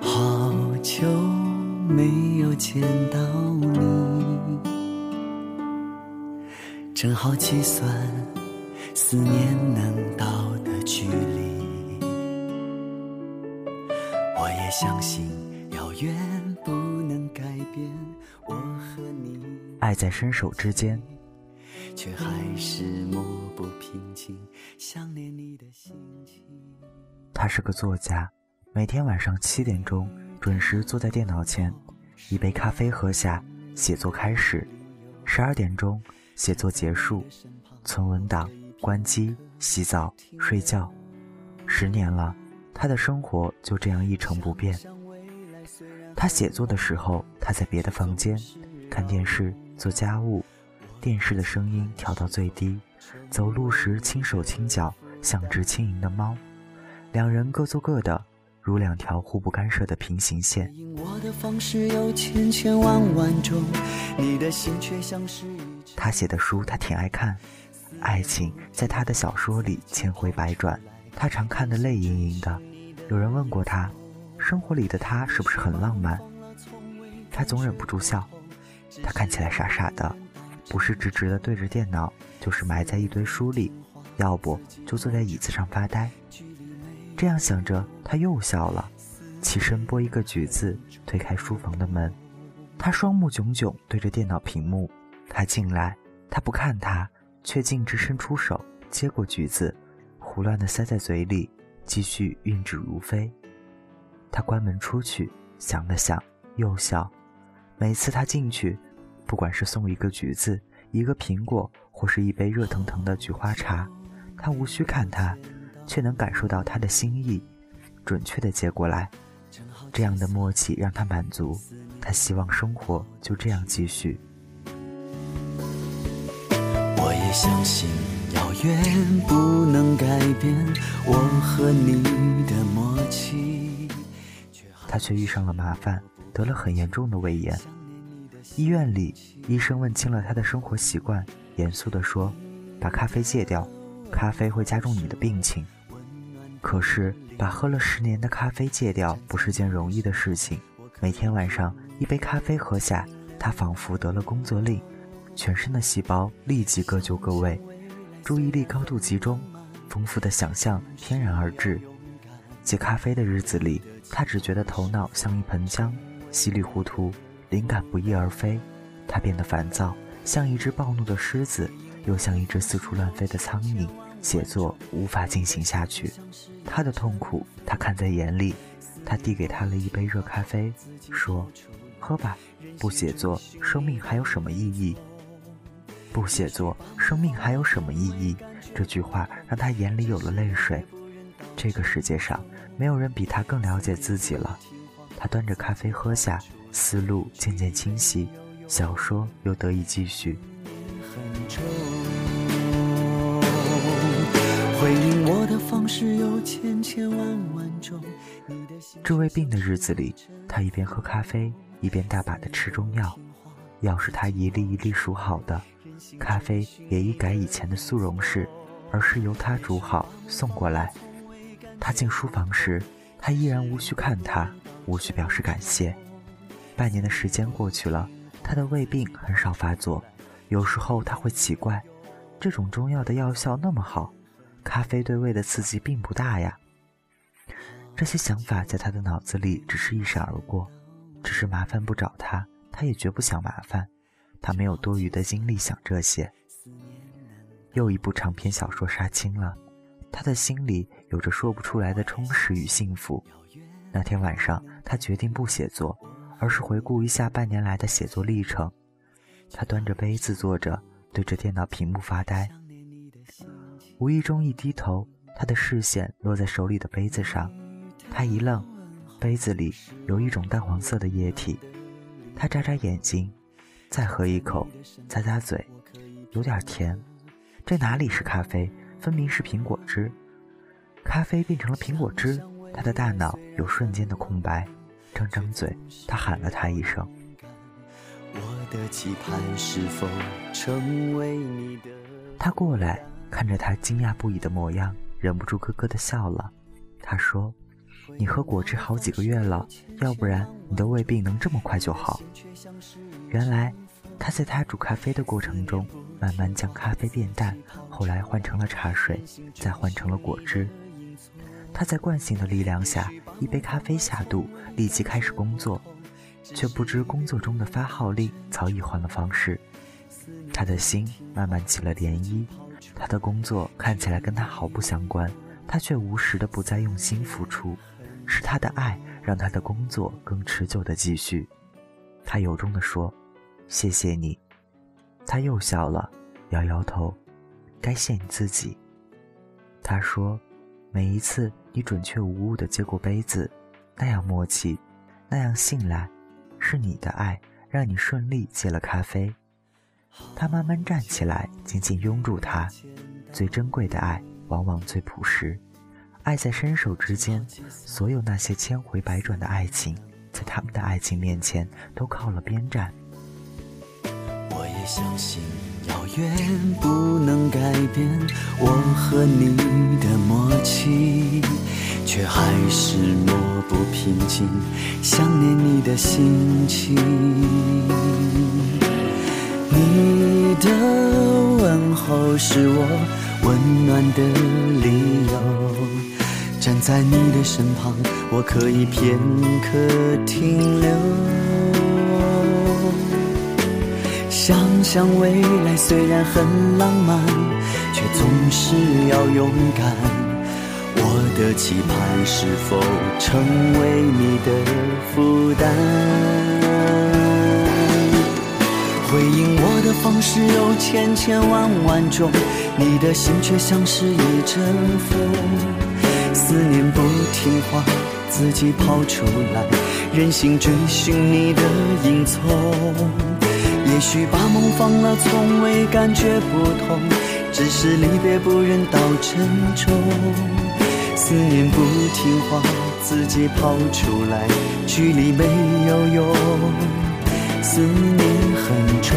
好久没有见到你，正好计算思念能到的距离。我也相信遥远不能改变我和你，爱在伸手之间。却还是抹不平静想念你的心情。他是个作家，每天晚上七点钟准时坐在电脑前，一杯咖啡喝下，写作开始。十二点钟写作结束，存文档，关机，洗澡，睡觉。十年了，他的生活就这样一成不变。他写作的时候，他在别的房间看电视，做家务。电视的声音调到最低，走路时轻手轻脚，像只轻盈的猫。两人各做各的，如两条互不干涉的平行线。他写的书，他挺爱看。爱情在他的小说里千回百转，他常看得泪盈盈的。有人问过他，生活里的他是不是很浪漫？他总忍不住笑。他看起来傻傻的。不是直直的对着电脑，就是埋在一堆书里，要不就坐在椅子上发呆。这样想着，他又笑了，起身剥一个橘子，推开书房的门。他双目炯炯对着电脑屏幕。他进来，他不看他，却径直伸出手接过橘子，胡乱的塞在嘴里，继续运指如飞。他关门出去，想了想，又笑。每次他进去。不管是送一个橘子、一个苹果，或是一杯热腾腾的菊花茶，他无需看他，却能感受到他的心意，准确的接过来。这样的默契让他满足，他希望生活就这样继续。我也相信遥远不能改变我和你的默契。他却遇上了麻烦，得了很严重的胃炎。医院里，医生问清了他的生活习惯，严肃地说：“把咖啡戒掉，咖啡会加重你的病情。”可是，把喝了十年的咖啡戒掉不是件容易的事情。每天晚上一杯咖啡喝下，他仿佛得了工作令，全身的细胞立即各就各位，注意力高度集中，丰富的想象天然而至。戒咖啡的日子里，他只觉得头脑像一盆浆，稀里糊涂。灵感不翼而飞，他变得烦躁，像一只暴怒的狮子，又像一只四处乱飞的苍蝇。写作无法进行下去，他的痛苦他看在眼里。他递给他了一杯热咖啡，说：“喝吧，不写作，生命还有什么意义？不写作，生命还有什么意义？”这句话让他眼里有了泪水。这个世界上没有人比他更了解自己了。他端着咖啡喝下。思路渐渐清晰，小说又得以继续。回应我的方式有千千万万种治胃病的日子里，他一边喝咖啡，一边大把的吃中药。药是他一粒一粒数好的，咖啡也一改以前的速溶式，而是由他煮好送过来。他进书房时，他依然无需看他，无需表示感谢。半年的时间过去了，他的胃病很少发作。有时候他会奇怪，这种中药的药效那么好，咖啡对胃的刺激并不大呀。这些想法在他的脑子里只是一闪而过。只是麻烦不找他，他也绝不想麻烦。他没有多余的精力想这些。又一部长篇小说杀青了，他的心里有着说不出来的充实与幸福。那天晚上，他决定不写作。而是回顾一下半年来的写作历程。他端着杯子坐着，对着电脑屏幕发呆。无意中一低头，他的视线落在手里的杯子上。他一愣，杯子里有一种淡黄色的液体。他眨眨眼睛，再喝一口，咂咂嘴，有点甜。这哪里是咖啡？分明是苹果汁。咖啡变成了苹果汁，他的大脑有瞬间的空白。张张嘴，他喊了他一声。我的期盼是否成为你的他过来，看着他惊讶不已的模样，忍不住咯咯的笑了。他说：“你喝果汁好几个月了，要不然你的胃病能这么快就好？原来他在他煮咖啡的过程中，慢慢将咖啡变淡，后来换成了茶水，再换成了果汁。他在惯性的力量下，一杯咖啡下肚，立即开始工作，却不知工作中的发号令早已换了方式。他的心慢慢起了涟漪，他的工作看起来跟他毫不相关，他却无时的不再用心付出。是他的爱让他的工作更持久的继续。他由衷的说：“谢谢你。”他又笑了，摇摇头：“该谢你自己。”他说：“每一次你准确无误的接过杯子，那样默契，那样信赖，是你的爱让你顺利接了咖啡。”他慢慢站起来，紧紧拥住他。最珍贵的爱，往往最朴实。爱在伸手之间，所有那些千回百转的爱情，在他们的爱情面前都靠了边站。我也相信，遥远不能改变我和你的默契，却还是抹不平静想念你的心情。的问候是我温暖的理由。站在你的身旁，我可以片刻停留。想想未来虽然很浪漫，却总是要勇敢。我的期盼是否成为你的负担？方式有千千万万种，你的心却像是一阵风。思念不听话，自己跑出来，任性追寻你的影踪。也许把梦放了，从未感觉不同，只是离别不忍到珍重。思念不听话，自己跑出来，距离没有用，思念很重。